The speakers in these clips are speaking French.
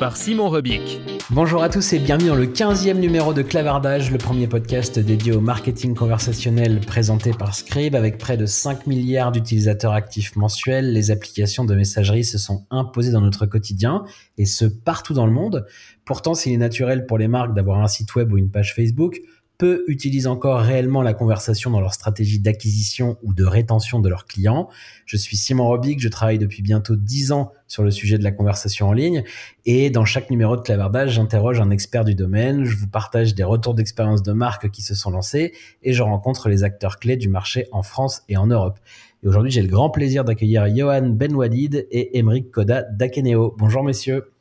par Simon Rebic. Bonjour à tous et bienvenue dans le 15e numéro de Clavardage, le premier podcast dédié au marketing conversationnel présenté par Scribe avec près de 5 milliards d'utilisateurs actifs mensuels. Les applications de messagerie se sont imposées dans notre quotidien et ce partout dans le monde. Pourtant, s'il est naturel pour les marques d'avoir un site web ou une page Facebook, peu utilisent encore réellement la conversation dans leur stratégie d'acquisition ou de rétention de leurs clients. Je suis Simon Robic, je travaille depuis bientôt 10 ans sur le sujet de la conversation en ligne et dans chaque numéro de clavardage, j'interroge un expert du domaine, je vous partage des retours d'expérience de marques qui se sont lancées et je rencontre les acteurs clés du marché en France et en Europe. Et aujourd'hui, j'ai le grand plaisir d'accueillir Johan Benwadid et Emeric Koda d'Akeneo. Bonjour messieurs.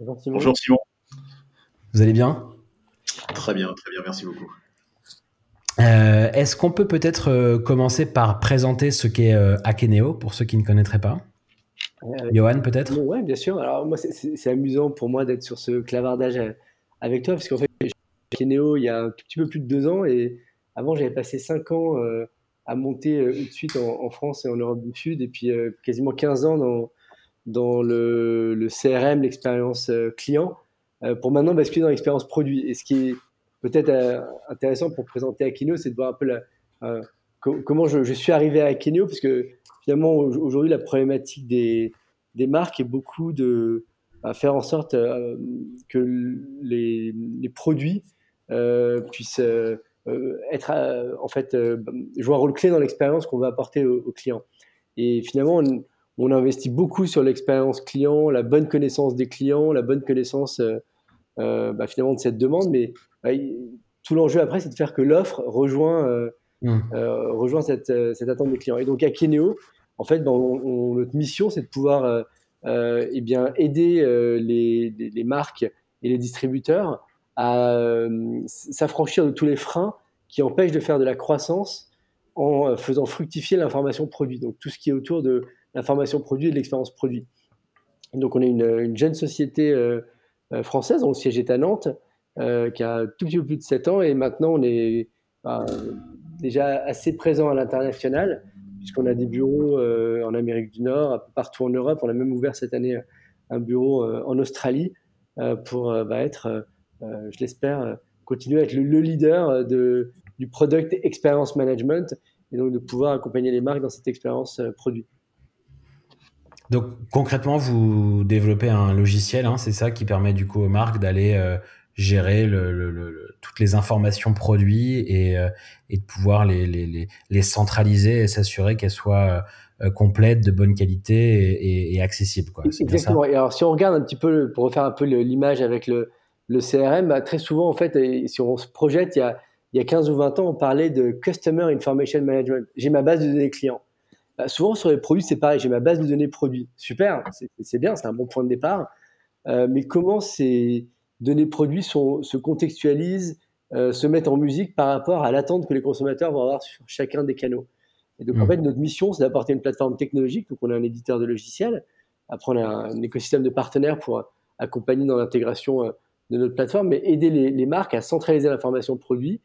Bonjour Simon. Bonjour Simon. Vous allez bien? Très bien, très bien, merci beaucoup. Euh, est-ce qu'on peut peut-être euh, commencer par présenter ce qu'est euh, Akeneo pour ceux qui ne connaîtraient pas? Johan, peut-être? Oui, bien sûr. Alors, moi, c'est amusant pour moi d'être sur ce clavardage avec toi, parce qu'en fait, j'ai Akeneo il y a un tout petit peu plus de deux ans, et avant, j'avais passé cinq ans à monter tout de suite en, France et en Europe du Sud, et puis quasiment 15 ans dans, dans le, le CRM, l'expérience client. Euh, pour maintenant basculer dans l'expérience produit. Et ce qui est peut-être euh, intéressant pour présenter Akineo, c'est de voir un peu euh, comment je, suis arrivé à Akineo, parce que finalement, aujourd'hui, la problématique des, marques est beaucoup de faire en sorte que les, produits puissent être, en fait, jouer un rôle clé dans l'expérience qu'on veut apporter aux, clients. Et finalement, on, on investit beaucoup sur l'expérience client, la bonne connaissance des clients, la bonne connaissance euh, euh, bah, finalement de cette demande. Mais bah, tout l'enjeu après, c'est de faire que l'offre rejoint, euh, mmh. rejoint cette, cette, attente des clients. Et donc à Keneo, en fait, bah, notre mission, c'est de pouvoir eh bien, aider les, les, marques et les distributeurs à s'affranchir de tous les freins qui empêchent de faire de la croissance en faisant fructifier l'information produit. Donc tout ce qui est autour de l'information produit et l'expérience produit. Donc on est une, jeune société euh, euh, française le siège à Nantes, euh, qui a tout petit peu plus de 7 ans et maintenant on est bah, déjà assez présent à l'international puisqu'on a des bureaux en Amérique du Nord, un peu partout en Europe. On a même ouvert cette année un bureau en Australie pour bah, être, je l'espère, continuer à être le, leader de, du product experience management et donc de pouvoir accompagner les marques dans cette expérience produit. Donc concrètement, vous développez un logiciel, hein, c'est ça qui permet du coup aux marques d'aller euh, gérer toutes les informations produits et, euh, de pouvoir les, centraliser et s'assurer qu'elles soient euh, complètes, de bonne qualité et, accessibles. Exactement. Et alors si on regarde un petit peu, pour refaire un peu l'image avec le, CRM, bah, très souvent en fait, si on se projette, il y a, il y a 15 ou 20 ans, on parlait de Customer Information Management. J'ai ma base de données clients. Bah, souvent sur les produits, c'est pareil. J'ai ma base de données produits. Super, c'est bien, c'est un bon point de départ. Euh, mais comment ces données produits se contextualisent, euh, se mettent en musique par rapport à l'attente que les consommateurs vont avoir sur chacun des canaux? Et donc, en mmh. fait, notre mission, c'est d'apporter une plateforme technologique. Donc, on est un éditeur de logiciels. Après, on a un, écosystème de partenaires pour accompagner dans l'intégration euh, de notre plateforme, mais aider les, les marques à centraliser l'information produit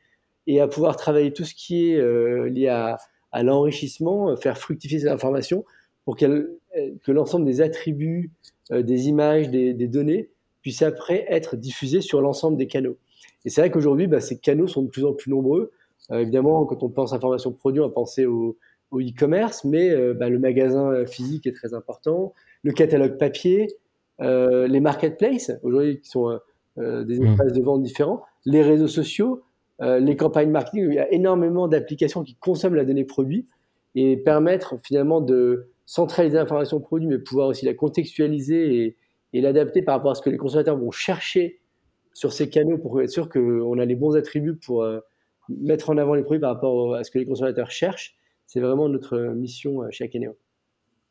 et à pouvoir travailler tout ce qui est lié à à l'enrichissement, euh, faire fructifier cette information pour euh, que l'ensemble des attributs, euh, des images, des, données puissent après être diffusés sur l'ensemble des canaux. Et c'est vrai qu'aujourd'hui, bah, ces canaux sont de plus en plus nombreux. évidemment, quand on pense information produit, on va penser au, e-commerce, mais bah, le magasin physique est très important, le catalogue papier, les marketplaces, aujourd'hui qui sont des mmh. espaces de vente différents, les réseaux sociaux, les campagnes marketing. Il y a énormément d'applications qui consomment la donnée produit et permettre finalement de centraliser l'information produit, mais pouvoir aussi la contextualiser et, et l'adapter par rapport à ce que les consommateurs vont chercher sur ces canaux pour être sûr qu'on a les bons attributs pour euh, mettre en avant les produits par rapport à ce que les consommateurs cherchent. C'est vraiment notre mission euh, chez Akeneo.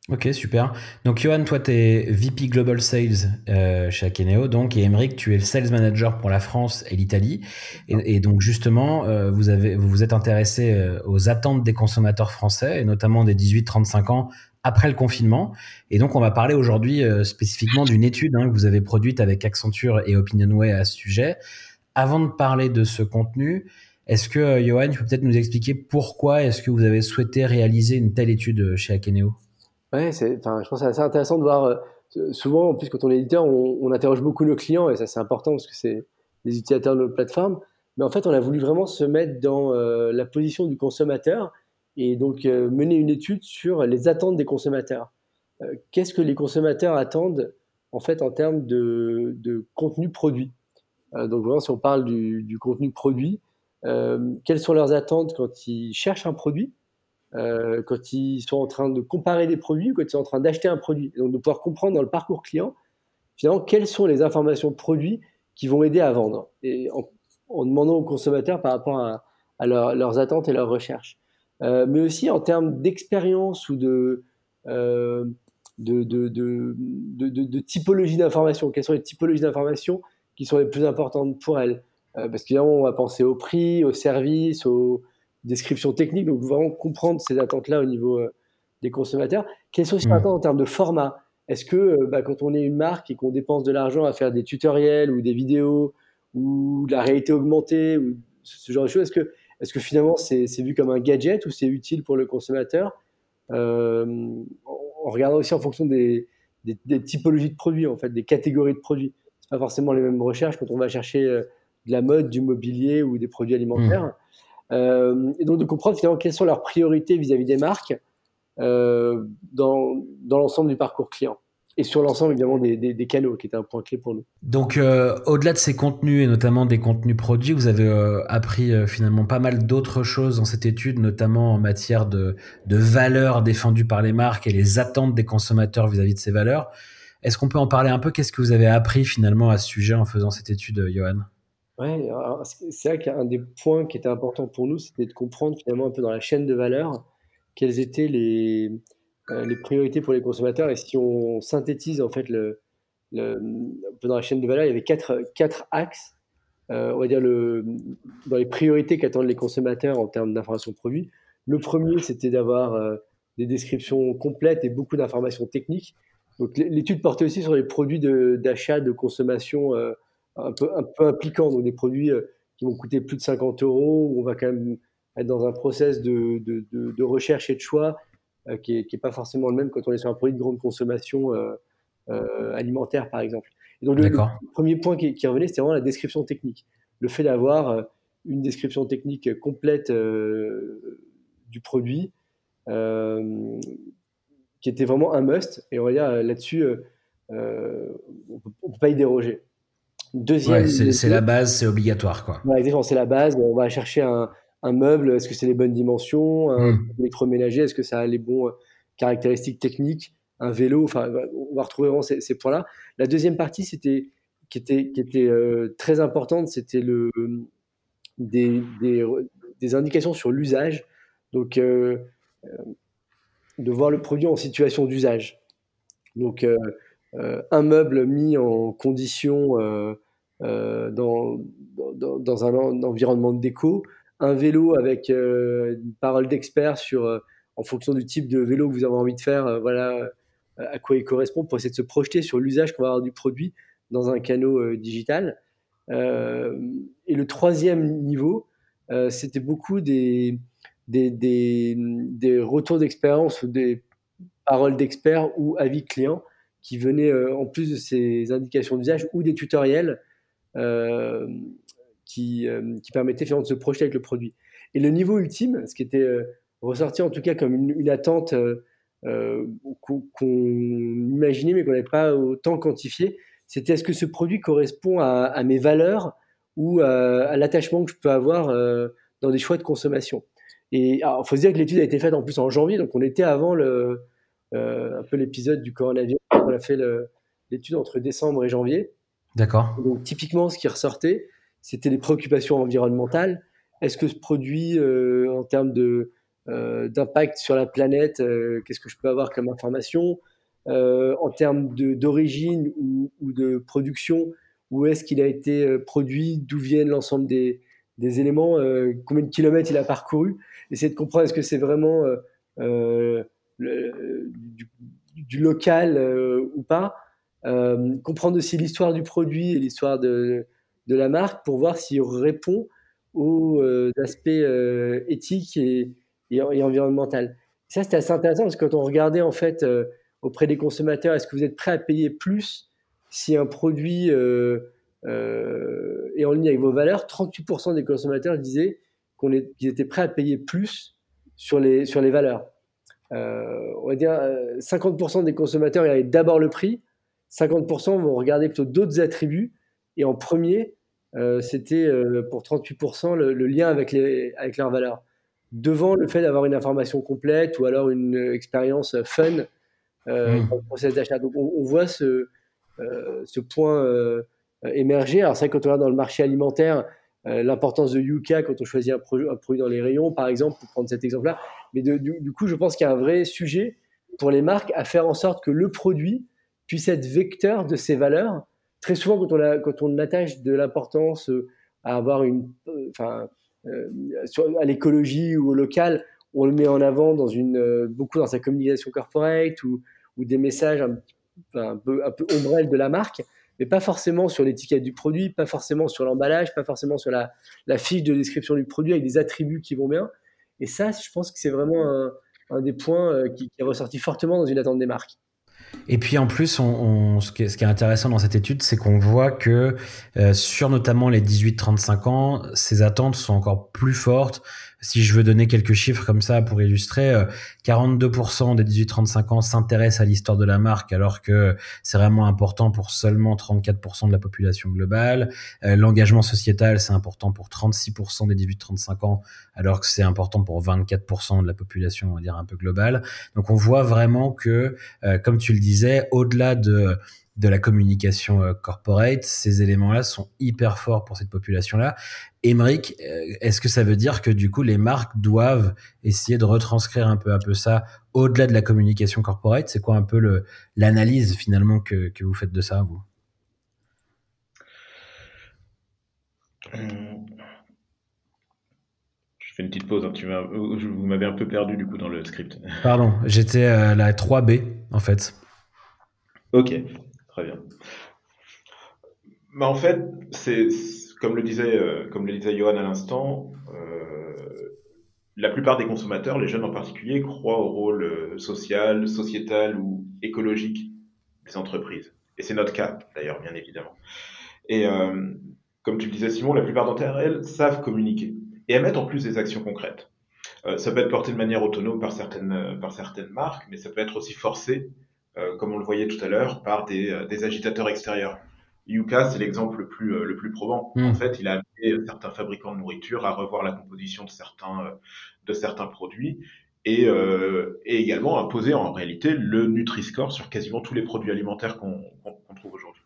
Ok, super. Donc, Johan, toi, tu es VP Global Sales euh, chez Akeneo. Donc, et Emeric, tu es le Sales Manager pour la France et l'Italie. Et, donc, justement, vous, avez, vous vous êtes intéressé aux attentes des consommateurs français, et notamment des 18-35 ans, après le confinement. Et donc, on va parler aujourd'hui euh, spécifiquement d'une étude hein, que vous avez produite avec Accenture et Opinionway à ce sujet. Avant de parler de ce contenu, est-ce que, euh, Johan, tu peux peut-être nous expliquer pourquoi est-ce que vous avez souhaité réaliser une telle étude euh, chez Akeneo? Ouais, je pense que c'est assez intéressant de voir. souvent, en plus, quand on est éditeur, on, interroge beaucoup nos clients et ça, c'est important parce que c'est les utilisateurs de notre plateforme. Mais en fait, on a voulu vraiment se mettre dans la position du consommateur et donc euh, mener une étude sur les attentes des consommateurs. Euh, qu'est-ce que les consommateurs attendent en fait en termes de, de contenu produit? Euh, Donc vraiment, si on parle du, du contenu produit, quelles sont leurs attentes quand ils cherchent un produit? Quand ils sont en train de comparer des produits ou quand ils sont en train d'acheter un produit. donc de pouvoir comprendre dans le parcours client, finalement, quelles sont les informations produits qui vont aider à vendre. Et en, demandant aux consommateurs par rapport à, leurs attentes et leurs recherches. Euh, mais aussi en termes d'expérience ou de, euh, de, typologie d'information. Quelles sont les typologies d'information qui sont les plus importantes pour elles? Euh, Parce qu'évidemment, on va penser au prix, au service, aux descriptions techniques. Donc, vraiment comprendre ces attentes-là au niveau des consommateurs. Quelles sont les mmh. attentes en termes de format? Est-ce que bah, quand on est une marque et qu'on dépense de l'argent à faire des tutoriels ou des vidéos ou de la réalité augmentée ou ce genre de choses, est-ce que finalement c'est vu comme un gadget ou c'est utile pour le consommateur? Euh, En regardant aussi en fonction des, typologies de produits, en fait, des catégories de produits. Ce pas forcément les mêmes recherches quand on va chercher euh, de la mode, du mobilier ou des produits alimentaires. Mmh. Euh, et donc de comprendre finalement quelles sont leurs priorités vis-à-vis des marques dans, dans l'ensemble du parcours client et sur l'ensemble évidemment des, canaux, qui était un point clé pour nous. Donc, euh, au-delà de ces contenus et notamment des contenus produits, vous avez euh, appris euh, finalement pas mal d'autres choses dans cette étude, notamment en matière de, de valeurs défendues par les marques et les attentes des consommateurs vis-à-vis de ces valeurs. Est-ce qu'on peut en parler un peu? Qu'est-ce que vous avez appris finalement à ce sujet en faisant cette étude, Johan? Ouais, c'est vrai qu'un des points qui était important pour nous, c'était de comprendre finalement un peu dans la chaîne de valeur quels étaient les, euh, les priorités pour les consommateurs. Et si on synthétise en fait le, dans la chaîne de valeur, il y avait quatre, quatre axes. Euh, on va dire le, dans les priorités qu'attendent les consommateurs en termes d'information produit. Le premier, c'était d'avoir euh, des descriptions complètes et beaucoup d'informations techniques. Donc l'étude portait aussi sur les produits d'achat, de, consommation un, peu, un peu impliquants, donc des produits qui vont coûter plus de 50 euros, où on va quand même être dans un process de, de, de recherche et de choix euh, qui n'est pas forcément le même quand on est sur un produit de grande consommation euh, euh, alimentaire, par exemple. Et donc, le, premier point qui, qui revenait, c'était vraiment la description technique. Le fait d'avoir une description technique complète du produit, qui était vraiment un must. Et on va dire là-dessus, on ne peut pas y déroger. Deuxième, c'est la base, c'est obligatoire. Quoi. exactement, c'est la base. On va chercher un, un meuble, est-ce que c'est les bonnes dimensions? Un mmh. électroménager, est-ce que ça a les bons euh, caractéristiques techniques? Un vélo, enfin, on va retrouver vraiment ces, points-là. La deuxième partie, c'était qui était, qui était euh, très importante, c'était le des, des, indications sur l'usage. Donc, euh, de voir le produit en situation d'usage. Donc, un meuble mis en condition dans, dans, dans, un environnement de déco, un vélo avec euh, une parole d'expert sur, euh, en fonction du type de vélo que vous avez envie de faire, euh, voilà à quoi il correspond pour essayer de se projeter sur l'usage qu'on va avoir du produit dans un canot digital. et le troisième niveau, c'était beaucoup des, des, des, des retours d'expérience ou des paroles d'experts ou avis clients qui venaient en plus de ces indications d'usage ou des tutoriels qui, euh, qui permettait finalement de se projeter avec le produit. Et le niveau ultime, ce qui était euh, ressorti en tout cas comme une, attente euh, qu'on imaginait mais qu'on n'avait pas autant quantifié. C'était est-ce que ce produit correspond à, mes valeurs ou à, l'attachement que je peux avoir dans des choix de consommation? Et il faut se dire que l'étude a été faite en plus en janvier, donc on était avant le, un peu l'épisode du coronavirus. On a fait l'étude entre décembre et janvier. D'accord. Donc typiquement, ce qui ressortait, c'était les préoccupations environnementales. Est-ce que ce produit, euh, en termes de euh, d'impact sur la planète, euh, qu'est-ce que je peux avoir comme information En termes d'origine ou, ou, de production, où est-ce qu'il a été produit D'où viennent l'ensemble des, des, éléments Combien de kilomètres il a parcouru? Essayer de comprendre est-ce que c'est vraiment du, local ou pas euh, comprendre aussi l'histoire du produit et l'histoire de, la marque pour voir s'il répond aux euh, aspects euh, éthiques et, environnementaux. Ça, c'était assez intéressant parce que quand on regardait en fait auprès des consommateurs, est-ce que vous êtes prêt à payer plus si un produit est en ligne avec vos valeurs? 38% des consommateurs disaient qu'ils étaient prêts à payer plus sur les, sur les valeurs. On va dire 50% des consommateurs avaient d'abord le prix, 50% vont regarder plutôt d'autres attributs. Et en premier, euh, c'était euh, pour 38% le, lien avec, les, avec leurs valeurs. Devant le fait d'avoir une information complète ou alors une expérience fun euh, mmh. dans le processus d'achat. Donc on, voit ce, ce point émerger. Alors c'est vrai quand on regarde dans le marché alimentaire, l'importance de Yuka quand on choisit un, produit dans les rayons, par exemple, pour prendre cet exemple-là. Mais du, coup, je pense qu'il y a un vrai sujet pour les marques à faire en sorte que le produit puisse être vecteur de ces valeurs. Très souvent, quand on, a, attache de l'importance euh, à avoir une, euh, enfin, euh, à l'écologie ou au local, on le met en avant dans beaucoup dans sa communication corporate ou, des messages un, un, peu, un peu ombrelles de la marque, mais pas forcément sur l'étiquette du produit, pas forcément sur l'emballage, pas forcément sur la, fiche de description du produit avec des attributs qui vont bien. Et ça, je pense que c'est vraiment un, des points qui, qui est ressorti fortement dans une attente des marques. Et puis en plus, ce, qui est, intéressant dans cette étude, c'est qu'on voit que euh, sur notamment les 18-35 ans, ces attentes sont encore plus fortes si je veux donner quelques chiffres comme ça pour illustrer, 42% euh, des 18-35 ans s'intéressent à l'histoire de la marque alors que c'est vraiment important pour seulement 34% de la population globale. Euh, l'engagement sociétal, c'est important pour 36% des 18-35 ans alors que c'est important pour 24% de la population, on va dire un peu globale. Donc on voit vraiment que, euh, comme tu le disais, au-delà de de la communication euh, corporate. Ces éléments-là sont hyper forts pour cette population-là. Émeric, euh, est-ce que ça veut dire que du coup les marques doivent essayer de retranscrire un peu un peu ça au-delà de la communication corporate? C'est quoi un peu l'analyse finalement que, que, vous faites de ça, vous? Je fais une petite pause. Hein. Tu vous m'avez un peu perdu du coup dans le script. Pardon, j'étais à la 3B en fait. Ok. Bien. En fait, c'est comme le disait euh, comme le disait Johan à l'instant, euh, la plupart des consommateurs, les jeunes en particulier, croient au rôle euh, social, sociétal ou écologique des entreprises. Et c'est notre cas, d'ailleurs, bien évidemment. Et comme tu le disais, Simon, la plupart d'entre elles savent communiquer et elles en plus des actions concrètes. ça peut être porté de manière autonome par certaines, par certaines marques, mais ça peut être aussi forcé comme on le voyait tout à l'heure, par des, euh, des, agitateurs extérieurs. Yuka, c'est l'exemple le plus, euh, le plus probant. Hmm. En fait, il a amené certains fabricants de nourriture à revoir la composition de certains, de certains produits et, euh, et, également imposer en réalité le Nutri-Score sur quasiment tous les produits alimentaires qu'on trouve aujourd'hui.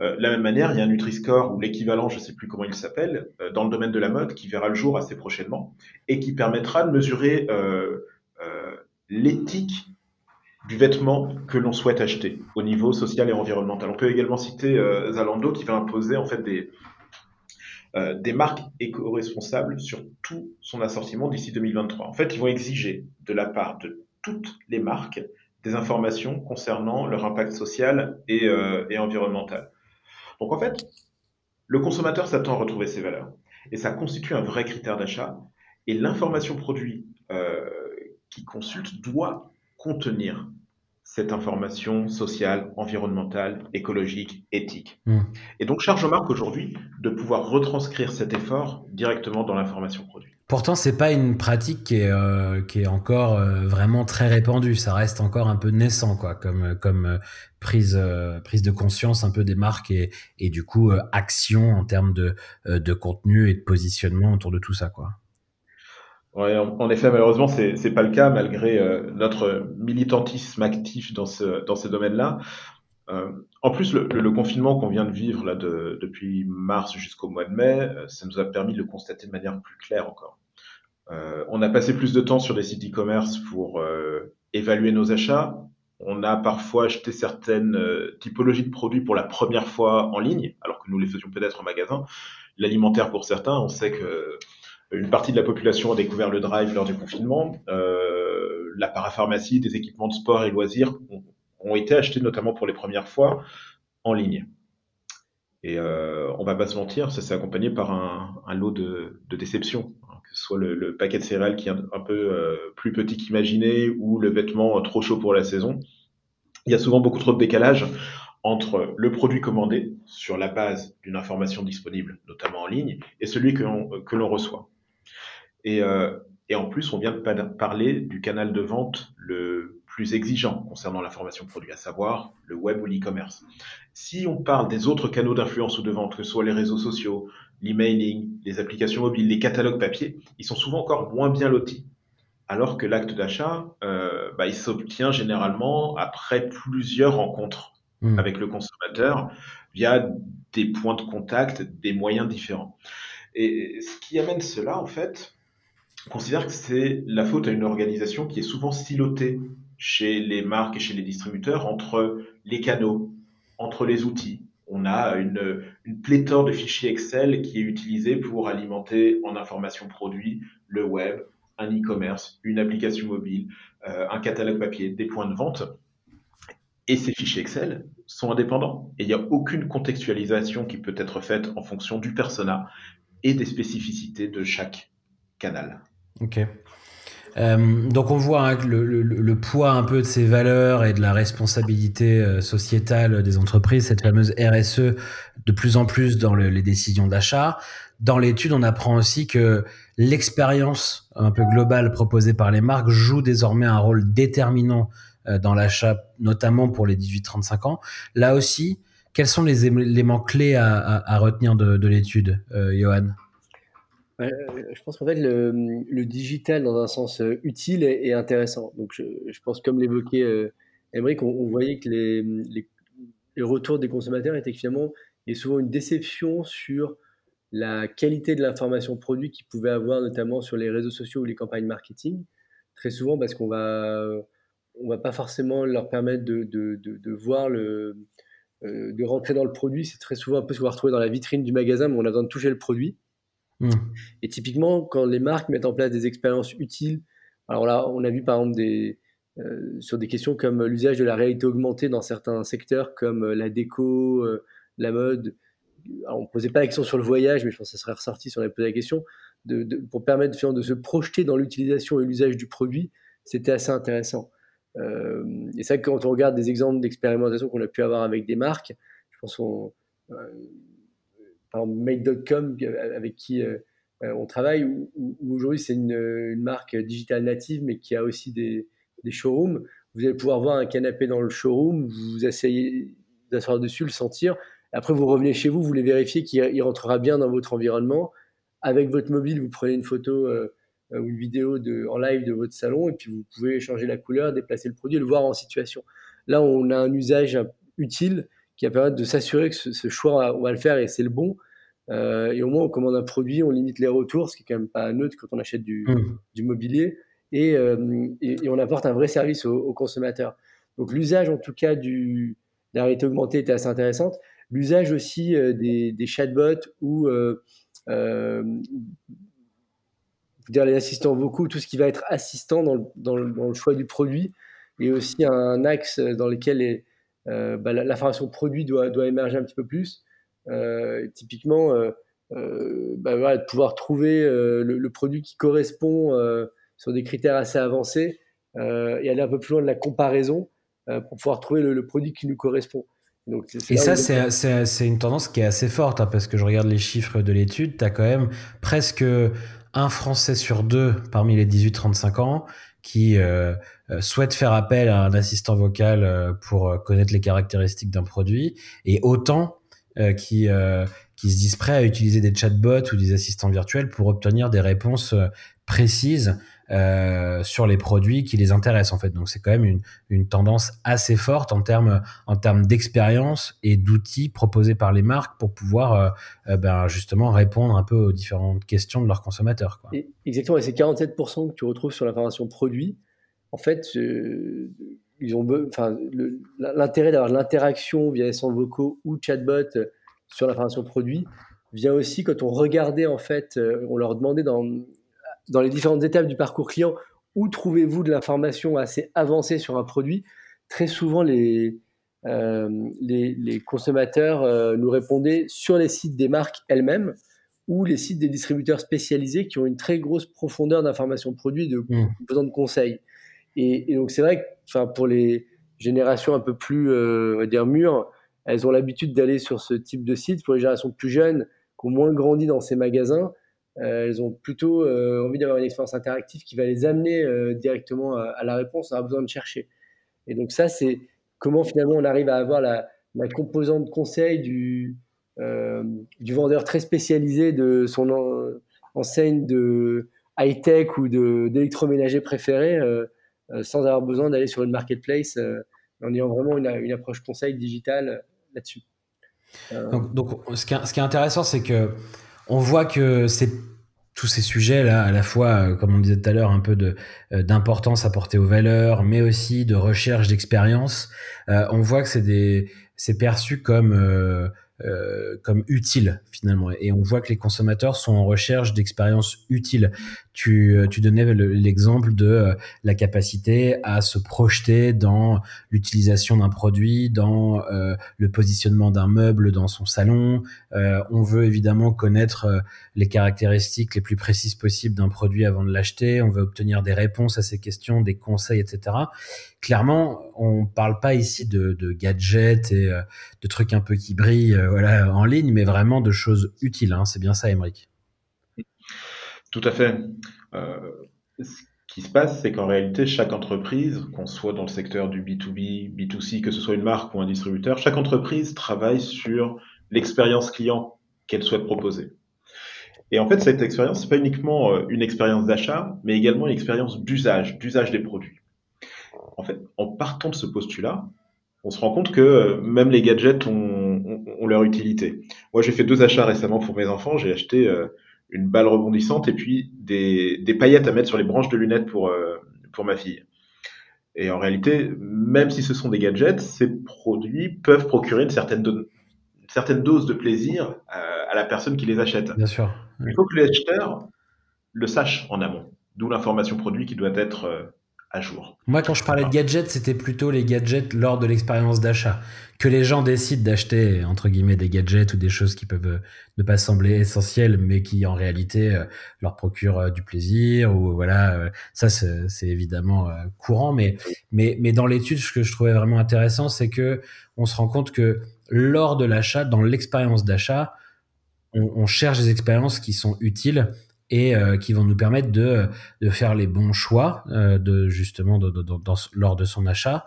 Euh, de la même manière, il y a un Nutri-Score ou l'équivalent, je ne sais plus comment il s'appelle, euh, dans le domaine de la mode qui verra le jour assez prochainement et qui permettra de mesurer l'éthique du vêtement que l'on souhaite acheter au niveau social et environnemental. On peut également citer euh, Zalando qui va imposer en fait des, euh, des marques éco-responsables sur tout son assortiment d'ici 2023. En fait, ils vont exiger de la part de toutes les marques des informations concernant leur impact social et, euh, et environnemental. Donc en fait, le consommateur s'attend à retrouver ses valeurs et ça constitue un vrai critère d'achat et l'information produit qu'il consulte doit contenir cette information sociale, environnementale, écologique, éthique. Hmm. Et donc charge aux marques aujourd'hui de pouvoir retranscrire cet effort directement dans l'information produit. Pourtant, c'est pas une pratique qui est, euh, qui est encore euh, vraiment très répandue. Ça reste encore un peu naissant, quoi, comme, comme euh, prise, prise de conscience un peu des marques et, et du coup action en termes de, de contenu et de positionnement autour de tout ça, quoi. En, effet, malheureusement, c'est n'est pas le cas malgré notre militantisme actif dans ce dans ces domaines-là. en plus, le, confinement qu'on vient de vivre là de, depuis mars jusqu'au mois de mai, ça nous a permis de le constater de manière plus claire encore. Euh, on a passé plus de temps sur des sites e-commerce pour euh, évaluer nos achats. On a parfois acheté certaines euh, typologies de produits pour la première fois en ligne, alors que nous les faisions peut-être en magasin. L'alimentaire pour certains, on sait que une partie de la population a découvert le drive lors du confinement. la parapharmacie, des équipements de sport et loisirs ont, été achetés notamment pour les premières fois en ligne. Et on va pas se mentir, ça s'est accompagné par un, lot de, déceptions que ce soit le, paquet de céréales qui est un, peu euh, plus petit qu'imaginé ou le vêtement trop chaud pour la saison. Il y a souvent beaucoup trop de décalage entre le produit commandé sur la base d'une information disponible, notamment en ligne, et celui que l'on reçoit. Et, euh, et, en plus, on vient de parler du canal de vente le plus exigeant concernant l'information produit, à savoir le web ou l'e-commerce. Si on parle des autres canaux d'influence ou de vente, que ce soit les réseaux sociaux, l'emailing, les applications mobiles, les catalogues papier, ils sont souvent encore moins bien lotis. Alors que l'acte d'achat, euh, bah, il s'obtient généralement après plusieurs rencontres hmm. avec le consommateur via des points de contact, des moyens différents. Et ce qui amène cela, en fait, on considère que c'est la faute à une organisation qui est souvent silotée chez les marques et chez les distributeurs entre les canaux, entre les outils, on a une, pléthore de fichiers Excel qui est utilisée pour alimenter en information produit le web, un e-commerce, une application mobile, euh, un catalogue papier, des points de vente. Et ces fichiers Excel sont indépendants. Et il n'y a aucune contextualisation qui peut être faite en fonction du persona et des spécificités de chaque canal. Ok. Euh, donc on voit hein, le, poids un peu de ces valeurs et de la responsabilité euh, sociétale des entreprises, cette fameuse RSE, de plus en plus dans les décisions d'achat. Dans l'étude, on apprend aussi que l'expérience un peu globale proposée par les marques joue désormais un rôle déterminant euh, dans l'achat, notamment pour les 18-35 ans. Là aussi, quels sont les éléments clés à, retenir de, de l'étude, Johan? Euh, je pense qu'en fait, le, digital, dans un sens euh, utile, est, intéressant. Donc, je, pense, comme l'évoquait euh, Emmerich, on, voyait que les, retours des consommateurs étaient que finalement, il y a souvent une déception sur la qualité de l'information produit qu'ils pouvaient avoir, notamment sur les réseaux sociaux ou les campagnes marketing. Très souvent, parce qu'on va, on va pas forcément leur permettre de, de, voir le, de rentrer dans le produit. C'est très souvent un peu ce qu'on va retrouver dans la vitrine du magasin, mais on a besoin de toucher le produit. Hmm. Et typiquement, quand les marques mettent en place des expériences utiles, alors là, on a vu par exemple des, euh, sur des questions comme l'usage de la réalité augmentée dans certains secteurs comme euh, la déco, euh, la mode. Alors, on ne posait pas l'action sur le voyage, mais je pense que ça serait ressorti si on avait posé la question, de, pour permettre de se projeter dans l'utilisation et l'usage du produit. C'était assez intéressant. Et ça, quand on regarde des exemples d'expérimentation qu'on a pu avoir avec des marques, je pense qu'on par exemple Made.com avec qui euh, euh, on travaille, où, aujourd'hui c'est une, marque digitale native, mais qui a aussi des, showrooms. Vous allez pouvoir voir un canapé dans le showroom, vous vous asseyez, vous dessus, le sentir. Après, vous revenez chez vous, vous voulez vérifier qu'il rentrera bien dans votre environnement. Avec votre mobile, vous prenez une photo euh, ou une vidéo de, en live de votre salon et puis vous pouvez changer la couleur, déplacer le produit le voir en situation. Là, on a un usage utile qui va permettre de s'assurer que ce, choix, on va le faire et c'est le bon. Euh, et au moins, on commande un produit, on limite les retours, ce qui est quand même pas neutre quand on achète du, mmh. du mobilier. Euh, et, et, on apporte un vrai service aux, consommateurs. Donc l'usage, en tout cas, du, de la réalité augmentée était assez intéressante. L'usage aussi euh, des, des, chatbots ou euh, dire les assistants vocaux, tout ce qui va être assistant dans le, dans le, dans le choix du produit, et aussi un axe dans lequel les, bah, l'information produit doit, doit émerger un petit peu plus. Euh, typiquement, euh, euh, bah, voilà, de pouvoir trouver le, produit qui correspond sur des critères assez avancés et aller un peu plus loin de la comparaison. pour pouvoir trouver le, produit qui nous correspond. Donc, et ça, c'est une tendance qui est assez forte, hein, parce que je regarde les chiffres de l'étude, tu as quand même presque un Français sur deux parmi les 18-35 ans qui euh, euh, souhaite faire appel à un assistant vocal euh, pour connaître les caractéristiques d'un produit, et autant qui, qui se disent prêts à utiliser des chatbots ou des assistants virtuels pour obtenir des réponses précises euh, sur les produits qui les intéressent en fait. Donc c'est quand même une, tendance assez forte en termes en termes d'expérience et d'outils proposés par les marques pour pouvoir euh, euh, ben, justement répondre un peu aux différentes questions de leurs consommateurs. Exactement, et c'est 47% que tu retrouves sur l'information produit. En fait, ils ont, enfin, l'intérêt d'avoir l'interaction via centres vocaux ou chatbot sur l'information produit vient aussi quand on regardait en fait, on leur demandait dans dans les différentes étapes du parcours client, où trouvez-vous de l'information assez avancée sur un produit? Très souvent, les, euh, les, consommateurs euh, nous répondaient sur les sites des marques elles-mêmes ou les sites des distributeurs spécialisés qui ont une très grosse profondeur d'information produit, de mmh. besoin de conseils. Et, donc, c'est vrai que pour les générations un peu plus, euh, on va dire, mûres, elles ont l'habitude d'aller sur ce type de site. Pour les générations plus jeunes, qui ont moins grandi dans ces magasins, elles ont plutôt euh, envie d'avoir une expérience interactive qui va les amener euh, directement à, la réponse, on a besoin de chercher. Et donc ça, c'est comment finalement on arrive à avoir la, composante conseil du, vendeur très spécialisé de son enseigne de high-tech ou d'électroménager préféré sans avoir besoin d'aller sur une marketplace en ayant vraiment une, approche conseil digitale là-dessus. Donc, ce qui est intéressant, c'est que on voit que c'est tous ces sujets-là, à la fois, euh, comme on disait tout à l'heure, un peu euh, d'importance apportée aux valeurs, mais aussi de recherche d'expérience. Euh, on voit que c'est perçu comme comme utile finalement. Et on voit que les consommateurs sont en recherche d'expériences utiles. Tu, euh, tu donnais l'exemple de euh, la capacité à se projeter dans l'utilisation d'un produit, dans le positionnement d'un meuble dans son salon. on veut évidemment connaître les caractéristiques les plus précises possibles d'un produit avant de l'acheter. On veut obtenir des réponses à ces questions, des conseils, etc clairement, on parle pas ici de, gadgets et euh, de trucs un peu qui brillent euh, en ligne, mais vraiment de choses utiles. Hein. C'est bien ça, Emmerich. Tout à fait. Euh, ce qui se passe, c'est qu'en réalité, chaque entreprise, qu'on soit dans le secteur du B2B, B2C, que ce soit une marque ou un distributeur, chaque entreprise travaille sur l'expérience client qu'elle souhaite proposer. Et en fait, cette expérience, c'est pas uniquement une expérience d'achat, mais également une expérience d'usage, d'usage des produits en fait, en partant de ce postulat, on se rend compte que euh, même les gadgets ont, leur utilité. Moi, j'ai fait deux achats récemment pour mes enfants. J'ai acheté euh, une balle rebondissante et puis des, paillettes à mettre sur les branches de lunettes pour, euh, pour ma fille. Et en réalité, même si ce sont des gadgets, ces produits peuvent procurer une certaine, certaine dose de plaisir à, la personne qui les achète. Bien sûr. Il faut que l'acheteur le sache en amont. D'où l'information produit qui doit être Moi, quand je parlais de gadgets, c'était plutôt les gadgets lors de l'expérience d'achat. Que les gens décident d'acheter, entre guillemets, des gadgets ou des choses qui peuvent euh, ne pas sembler essentielles, mais qui en réalité euh, leur procurent euh, du plaisir, ou voilà, ça c'est évidemment courant, mais, mais, mais dans l'étude, ce que je trouvais vraiment intéressant, c'est que on se rend compte que lors de l'achat, dans l'expérience d'achat, on cherche des expériences qui sont utiles et euh, qui vont nous permettre de, de faire les bons choix euh, de justement lors de son achat.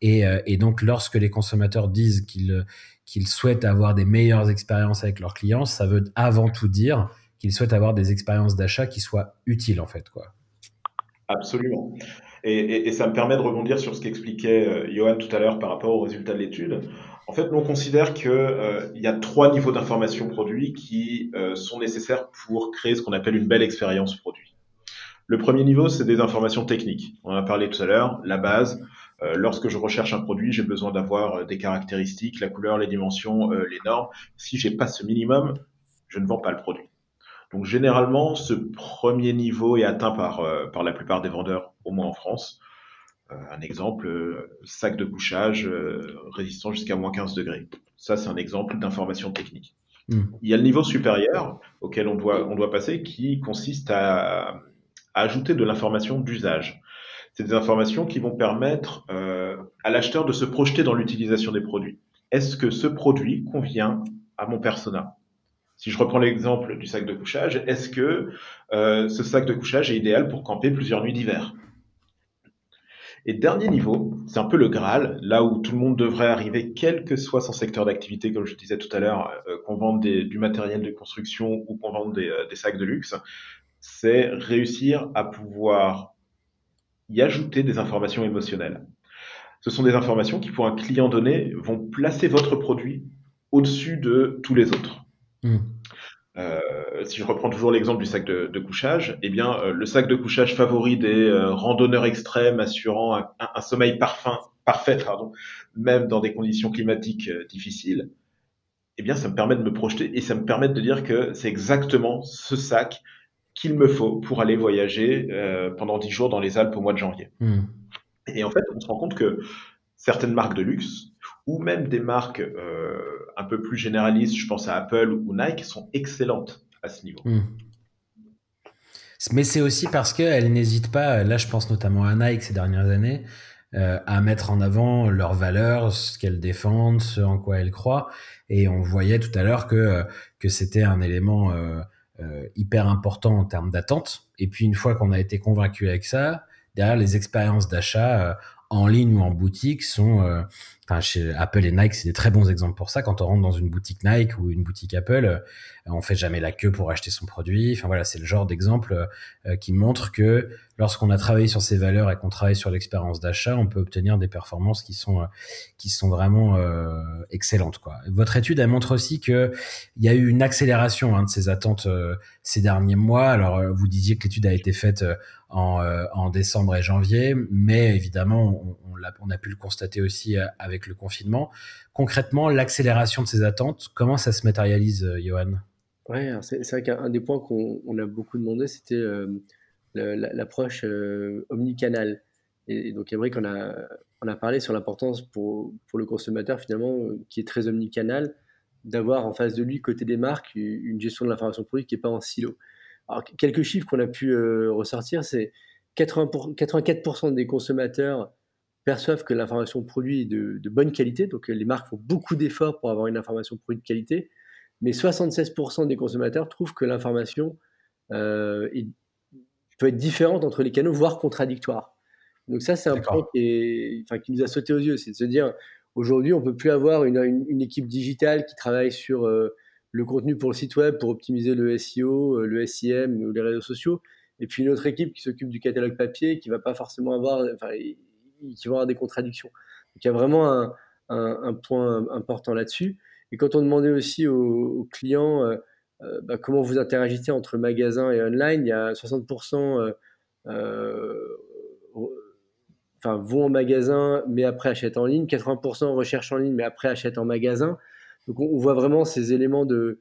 Et, euh, et, donc, lorsque les consommateurs disent qu'ils qu'ils souhaitent avoir des meilleures expériences avec leurs clients, ça veut avant tout dire qu'ils souhaitent avoir des expériences d'achat qui soient utiles en fait, quoi. Absolument. Et, ça me permet de rebondir sur ce qu'expliquait Johan tout à l'heure par rapport aux résultats de l'étude. En fait, on considère qu'il euh, y a trois niveaux d'information produit qui euh, sont nécessaires pour créer ce qu'on appelle une belle expérience produit. Le premier niveau, c'est des informations techniques. On en a parlé tout à l'heure, la base. Euh, lorsque je recherche un produit, j'ai besoin d'avoir des caractéristiques, la couleur, les dimensions, les normes. Si j'ai pas ce minimum, je ne vends pas le produit. Donc généralement, ce premier niveau est atteint par, par la plupart des vendeurs, au moins en France. Euh, un exemple, euh, sac de couchage euh, résistant jusqu'à moins 15 degrés. Ça, c'est un exemple d'information technique. Hmm. Il y a le niveau supérieur auquel on doit, on doit passer qui consiste à, ajouter de l'information d'usage. C'est des informations qui vont permettre euh, à l'acheteur de se projeter dans l'utilisation des produits. Est-ce que ce produit convient à mon persona? Si je reprends l'exemple du sac de couchage, est-ce que euh, ce sac de couchage est idéal pour camper plusieurs nuits d'hiver? Et dernier niveau, c'est un peu le Graal, là où tout le monde devrait arriver, quel que soit son secteur d'activité, comme je disais tout à l'heure, euh, qu'on vende du matériel de construction ou qu'on vende des, euh, des, sacs de luxe, c'est réussir à pouvoir y ajouter des informations émotionnelles. Ce sont des informations qui, pour un client donné, vont placer votre produit au-dessus de tous les autres. Mmh. Euh, si je reprends toujours l'exemple du sac de, de, couchage, eh bien, euh, le sac de couchage favori des euh, randonneurs extrêmes assurant un, un, sommeil parfum, parfait, pardon, même dans des conditions climatiques difficiles, eh bien, ça me permet de me projeter et ça me permet de dire que c'est exactement ce sac qu'il me faut pour aller voyager pendant dix jours dans les Alpes au mois de janvier. Mmh. Et en fait, on se rend compte que certaines marques de luxe ou même des marques euh, un peu plus généralistes, je pense à Apple ou Nike, sont excellentes à ce niveau. Hmm. Mais c'est aussi parce qu'elles n'hésitent pas, là je pense notamment à Nike ces dernières années, euh, à mettre en avant leurs valeurs, ce qu'elles défendent, ce en quoi elles croient. Et on voyait tout à l'heure que, euh, que c'était un élément hyper important en termes d'attente. Et puis une fois qu'on a été convaincu avec ça, derrière les expériences d'achat en ligne ou en boutique sont, euh, enfin chez Apple et Nike, c'est des très bons exemples pour ça. Quand on rentre dans une boutique Nike ou une boutique Apple, euh, on fait jamais la queue pour acheter son produit. Enfin voilà, c'est le genre d'exemple euh, qui montre que lorsqu'on a travaillé sur ces valeurs et qu'on travaille sur l'expérience d'achat, on peut obtenir des performances qui sont qui sont vraiment excellentes. Quoi. Votre étude elle montre aussi que il y a eu une accélération hein, de ces attentes ces derniers mois. Alors vous disiez que l'étude a été faite en, décembre et janvier, mais évidemment on, a, pu le constater aussi euh, avec le confinement. Concrètement, l'accélération de ces attentes, comment ça se matérialise, euh, Johan? Oui, c'est vrai qu'un des points qu'on a beaucoup demandé, c'était euh, l'approche omnicanal. Et, donc, Emmerich, on a, on a parlé sur l'importance pour, pour le consommateur, finalement, qui est très omnicanal, d'avoir en face de lui, côté des marques, une gestion de l'information produit qui n'est pas en silo. Alors, quelques chiffres qu'on a pu ressortir, c'est 84% des consommateurs perçoivent que l'information produit est de, bonne qualité, donc les marques font beaucoup d'efforts pour avoir une information produit de qualité, mais 76% des consommateurs trouvent que l'information euh, peut être différente entre les canaux, voire contradictoire. Donc ça, c'est un point qui, qui, nous a sauté aux yeux, c'est de se dire, aujourd'hui, on peut plus avoir une, équipe digitale qui travaille sur euh, le contenu pour le site web, pour optimiser le SEO, euh, le SIM ou les réseaux sociaux, et puis une autre équipe qui s'occupe du catalogue papier, qui va pas forcément avoir, enfin, qui vont avoir des contradictions. Donc il y a vraiment un, un, point important là-dessus. Et quand on demandait aussi aux, clients euh, bah, comment vous interagissez entre magasin et online, il y a 60% euh, enfin, vont en magasin mais après achètent en ligne, 80% recherchent en ligne mais après achètent en magasin. Donc on, voit vraiment ces éléments de,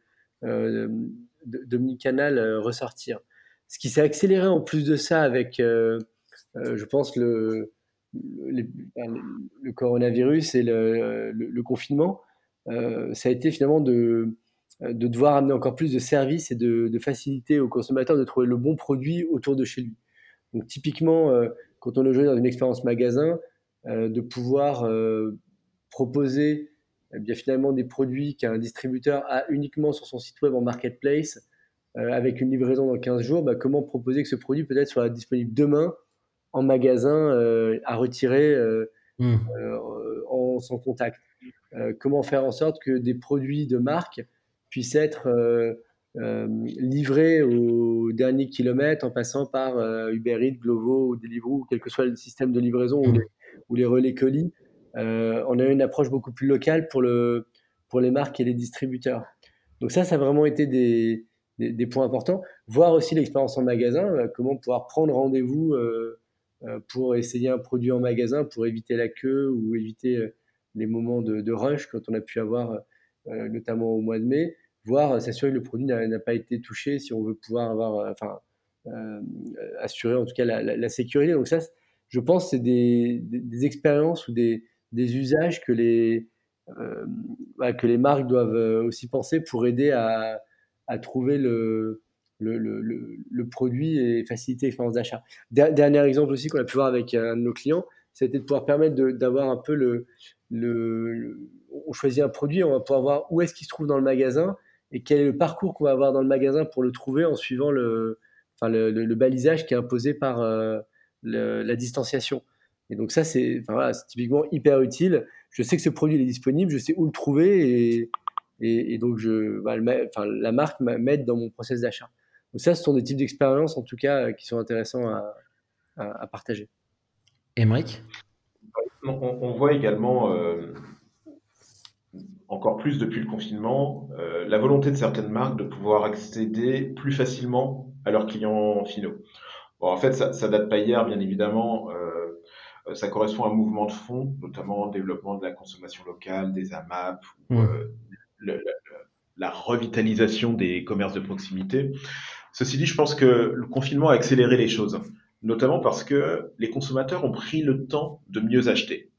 d'omnicanal ressortir. Ce qui s'est accéléré en plus de ça avec, je pense, le, le, coronavirus et le, confinement, euh, ça a été finalement de, de devoir amener encore plus de services et de, faciliter aux consommateurs de trouver le bon produit autour de chez lui. Donc typiquement, euh, quand on est joué dans une expérience magasin, euh, de pouvoir proposer eh bien, finalement des produits qu'un distributeur a uniquement sur son site web en marketplace, avec une livraison dans 15 jours, bah, comment proposer que ce produit peut-être soit disponible demain en magasin euh, à retirer euh, euh, en sans contact. comment faire en sorte que des produits de marque puissent être livrés au dernier kilomètre en passant par Uber Eats, Glovo ou Deliveroo, quel que soit le système de livraison ou, hmm. les, ou, les, relais colis. on a une approche beaucoup plus locale pour, le, pour les marques et les distributeurs. Donc ça, ça a vraiment été des, des, points importants. Voir aussi l'expérience en magasin, comment pouvoir prendre rendez-vous euh, pour essayer un produit en magasin, pour éviter la queue ou éviter euh, les moments de, rush quand on a pu avoir, euh, notamment au mois de mai, voire s'assurer que le produit n'a pas été touché si on veut pouvoir avoir, enfin, assurer en tout cas la, sécurité. Donc ça, je pense, c'est des, expériences ou des, des usages que les, que les marques doivent aussi penser pour aider à, à trouver le, le, le, le, produit et faciliter l'expérience d'achat. Dernier exemple aussi qu'on a pu voir avec un de nos clients, c'était de pouvoir permettre d'avoir un peu le, le, On choisit un produit, on va pouvoir voir où est-ce qu'il se trouve dans le magasin et quel est le parcours qu'on va avoir dans le magasin pour le trouver en suivant le, enfin le, balisage qui est imposé par euh, la distanciation. Et donc ça, c'est enfin voilà, typiquement hyper utile. Je sais que ce produit est disponible, je sais où le trouver et, et, donc je, bah, enfin, la marque m'aide dans mon process d'achat. Donc ça, ce sont des types d'expériences en tout cas qui sont intéressants à, à, partager. Émeric? On, on, voit également euh, encore plus depuis le confinement, euh, la volonté de certaines marques de pouvoir accéder plus facilement à leurs clients finaux. Bon, en fait, ça, ça date pas hier, bien évidemment. Euh, ça correspond à un mouvement de fond, notamment au développement de la consommation locale, des AMAP, ou, le, la revitalisation des commerces de proximité. Ceci dit, je pense que le confinement a accéléré les choses, notamment parce que les consommateurs ont pris le temps de mieux acheter.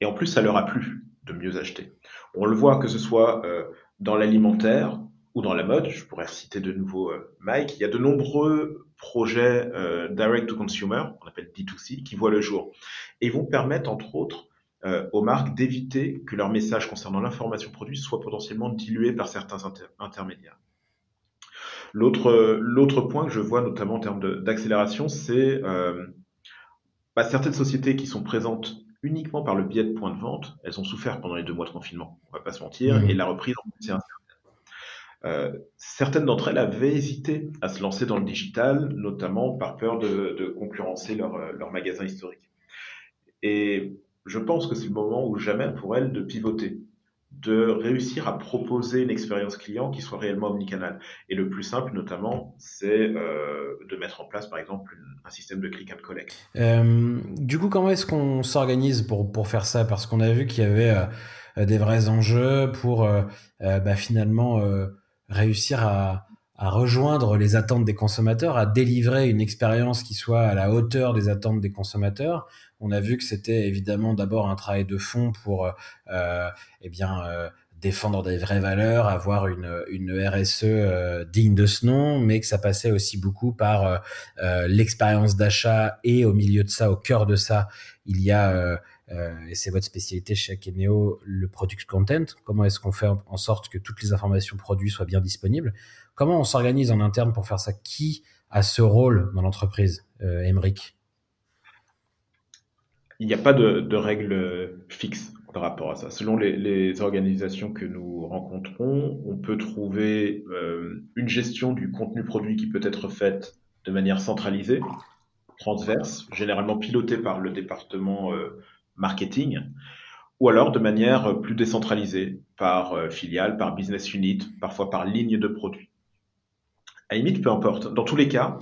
Et en plus, ça leur a plu de mieux acheter. On le voit que ce soit euh, dans l'alimentaire ou dans la mode, je pourrais citer de nouveau euh, Mike, il y a de nombreux projets euh, direct to consumer, on appelle D2C, qui voient le jour et vont permettre entre autres aux marques d'éviter que leur message concernant l'information produit soit potentiellement dilué par certains intermédiaires. L'autre point que je vois notamment en termes d'accélération, c'est euh, bah, certaines sociétés qui sont présentes uniquement par le biais de points de vente, elles ont souffert pendant les deux mois de confinement, on va pas se mentir, mmh. et la reprise c'est incertaine. Euh, certaines d'entre elles avaient hésité à se lancer dans le digital, notamment par peur de, de concurrencer leur, leur magasin historique. Et je pense que c'est le moment ou jamais pour elles de pivoter, de réussir à proposer une expérience client qui soit réellement omnicanal. Et le plus simple, notamment, c'est euh, de mettre en place, par exemple, un système de click and collect. Euh, du coup, comment est-ce qu'on s'organise pour, pour faire ça? Parce qu'on a vu qu'il y avait euh, des vrais enjeux pour bah, finalement réussir à, à rejoindre les attentes des consommateurs, à délivrer une expérience qui soit à la hauteur des attentes des consommateurs. On a vu que c'était évidemment d'abord un travail de fond pour euh, eh bien euh, défendre des vraies valeurs, avoir une, une RSE euh, digne de ce nom, mais que ça passait aussi beaucoup par euh, euh, l'expérience d'achat et au milieu de ça, au cœur de ça, il y a et c'est votre spécialité chez Akeneo, le product content. Comment est-ce qu'on fait en sorte que toutes les informations produits soient bien disponibles? Comment on s'organise en interne pour faire ça? Qui a ce rôle dans l'entreprise, euh, il n'y a pas de, règles fixes par rapport à ça. Selon les, organisations que nous rencontrons, on peut trouver euh, une gestion du contenu produit qui peut être faite de manière centralisée, transverse, généralement pilotée par le département euh, marketing, ou alors de manière plus décentralisée, par euh, filiale, par business unit, parfois par ligne de produit. À limite, peu importe. Dans tous les cas,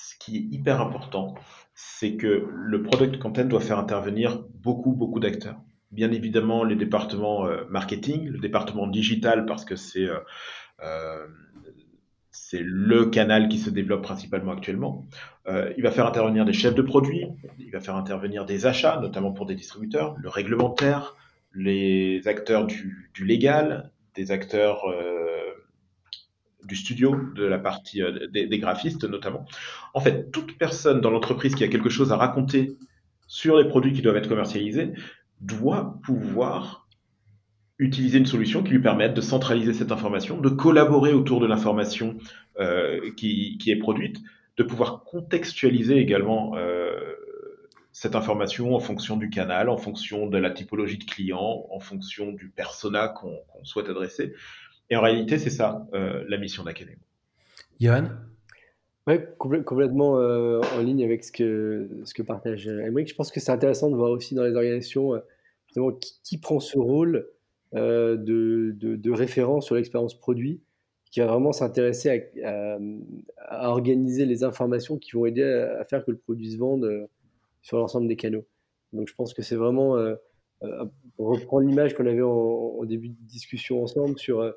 ce qui est hyper important, c'est que le product content doit faire intervenir beaucoup, beaucoup d'acteurs. Bien évidemment, les départements euh, marketing, le département digital, parce que c'est euh, euh, c'est le canal qui se développe principalement actuellement. il va faire intervenir des chefs de produits, il va faire intervenir des achats, notamment pour des distributeurs, le réglementaire, les acteurs du légal, des acteurs du studio, de la partie euh, des, graphistes notamment. En fait, toute personne dans l'entreprise qui a quelque chose à raconter sur les produits qui doivent être commercialisés doit pouvoir utiliser une solution qui lui permette de centraliser cette information, de collaborer autour de l'information euh, qui, est produite, de pouvoir contextualiser également euh, cette information en fonction du canal, en fonction de la typologie de client, en fonction du persona qu'on souhaite adresser, et en réalité, c'est ça euh, la mission d'Academy. Johan? Oui, complètement euh, en ligne avec ce que, ce que partage Emmerich. Je pense que c'est intéressant de voir aussi dans les organisations euh, justement, qui, prend ce rôle de, de, référent sur l'expérience produit, qui va vraiment s'intéresser à, à, organiser les informations qui vont aider à, faire que le produit se vende sur l'ensemble des canaux. Donc je pense que c'est vraiment, reprendre l'image qu'on avait en, début de discussion ensemble sur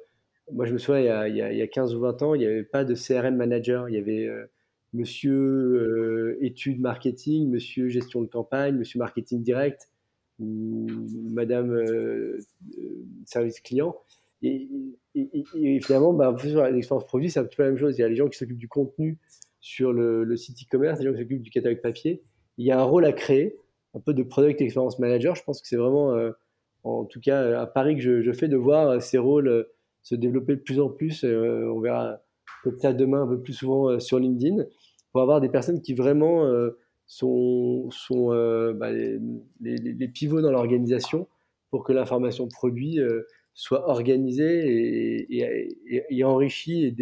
moi, je me souviens, il y, a, il y a 15 ou 20 ans, il n'y avait pas de CRM manager. Il y avait euh, monsieur euh, études marketing, monsieur gestion de campagne, monsieur marketing direct, ou madame euh, service client. et, finalement, bah, l'expérience produit, c'est un petit peu la même chose. Il y a les gens qui s'occupent du contenu sur le, site e-commerce, les gens qui s'occupent du catalogue papier. Il y a un rôle à créer, un peu de product experience manager. Je pense que c'est vraiment, en tout cas, un pari que je, fais de voir ces rôles se développer de plus en plus. on verra peut-être demain un peu plus souvent sur LinkedIn pour avoir des personnes qui vraiment sont, sont euh, bah, les, pivots dans l'organisation pour que l'information produit euh, soit organisée et, enrichie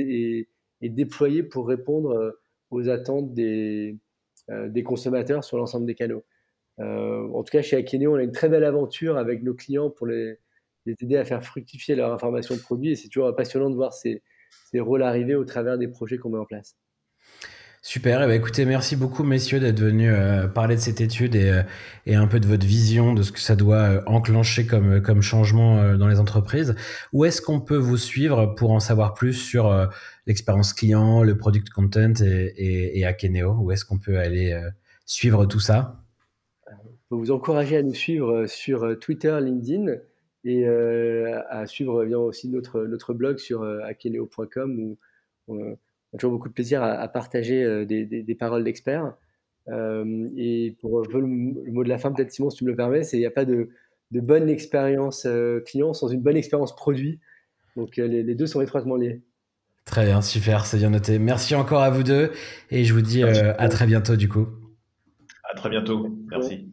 et, déployée pour répondre euh, aux attentes des, des consommateurs sur l'ensemble des canaux. en tout cas, chez Akeneo, on a une très belle aventure avec nos clients pour les, aider à faire fructifier leur information de produit et c'est toujours passionnant de voir ces, ces rôles arriver au travers des projets qu'on met en place. Super, eh ben, écoutez, merci beaucoup messieurs d'être venus euh, parler de cette étude et, euh, et, un peu de votre vision de ce que ça doit euh, enclencher comme, comme changement dans les entreprises. Où est-ce qu'on peut vous suivre pour en savoir plus sur l'expérience client, le product content et, et, et Akeneo? Où est-ce qu'on peut aller suivre tout ça? On peut vous encourager à nous suivre sur Twitter, LinkedIn et à suivre bien aussi notre, notre blog sur akeneo.com où a toujours beaucoup de plaisir à, partager euh, des, paroles d'experts. Euh, et pour le, mot de la fin, peut-être Simon, si tu me le permets, c'est il n'y a pas de, bonne expérience euh, client sans une bonne expérience produit. Donc les, deux sont étroitement liés. Très bien, super, c'est bien noté. Merci encore à vous deux et je vous dis à très bientôt du coup. À très bientôt, merci.